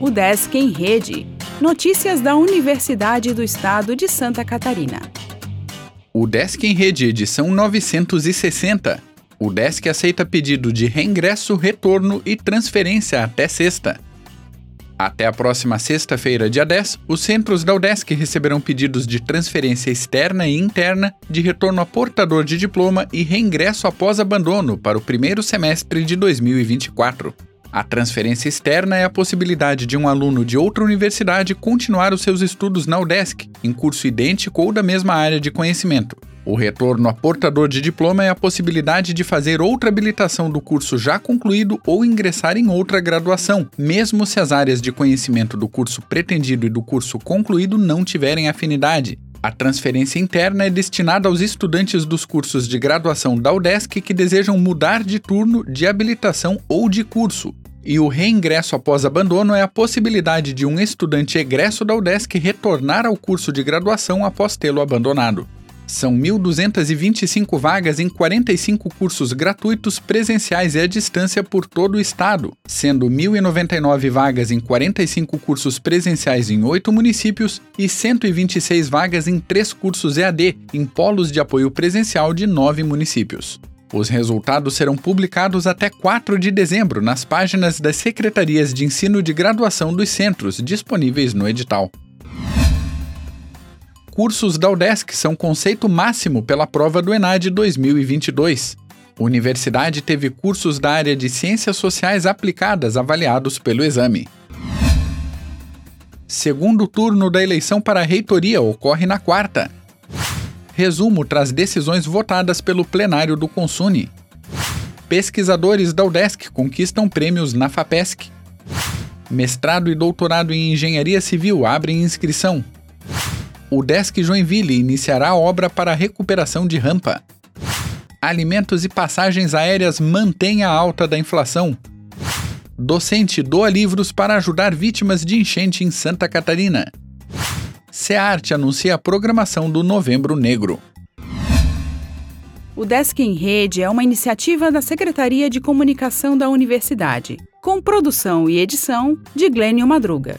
O Desk em Rede. Notícias da Universidade do Estado de Santa Catarina. O Desk em Rede, edição 960. O Desk aceita pedido de reingresso, retorno e transferência até sexta. Até a próxima sexta-feira, dia 10, os centros da UDESC receberão pedidos de transferência externa e interna, de retorno a portador de diploma e reingresso após abandono para o primeiro semestre de 2024. A transferência externa é a possibilidade de um aluno de outra universidade continuar os seus estudos na UDESC, em curso idêntico ou da mesma área de conhecimento. O retorno a portador de diploma é a possibilidade de fazer outra habilitação do curso já concluído ou ingressar em outra graduação, mesmo se as áreas de conhecimento do curso pretendido e do curso concluído não tiverem afinidade. A transferência interna é destinada aos estudantes dos cursos de graduação da UDESC que desejam mudar de turno, de habilitação ou de curso. E o reingresso após abandono é a possibilidade de um estudante egresso da UDESC retornar ao curso de graduação após tê-lo abandonado. São 1.225 vagas em 45 cursos gratuitos presenciais e à distância por todo o estado, sendo 1.099 vagas em 45 cursos presenciais em 8 municípios e 126 vagas em 3 cursos EAD em polos de apoio presencial de 9 municípios. Os resultados serão publicados até 4 de dezembro nas páginas das secretarias de ensino de graduação dos centros disponíveis no edital cursos da UDESC são conceito máximo pela prova do ENAD 2022. A universidade teve cursos da área de Ciências Sociais aplicadas avaliados pelo exame. Segundo turno da eleição para a reitoria ocorre na quarta. Resumo traz decisões votadas pelo plenário do Consune. Pesquisadores da UDESC conquistam prêmios na FAPESC. Mestrado e doutorado em Engenharia Civil abrem inscrição o Desk Joinville iniciará obra para recuperação de rampa. Alimentos e passagens aéreas mantêm a alta da inflação. Docente doa livros para ajudar vítimas de enchente em Santa Catarina. SEARTE anuncia a programação do Novembro Negro. O Desk em Rede é uma iniciativa da Secretaria de Comunicação da Universidade, com produção e edição de Glênio Madruga.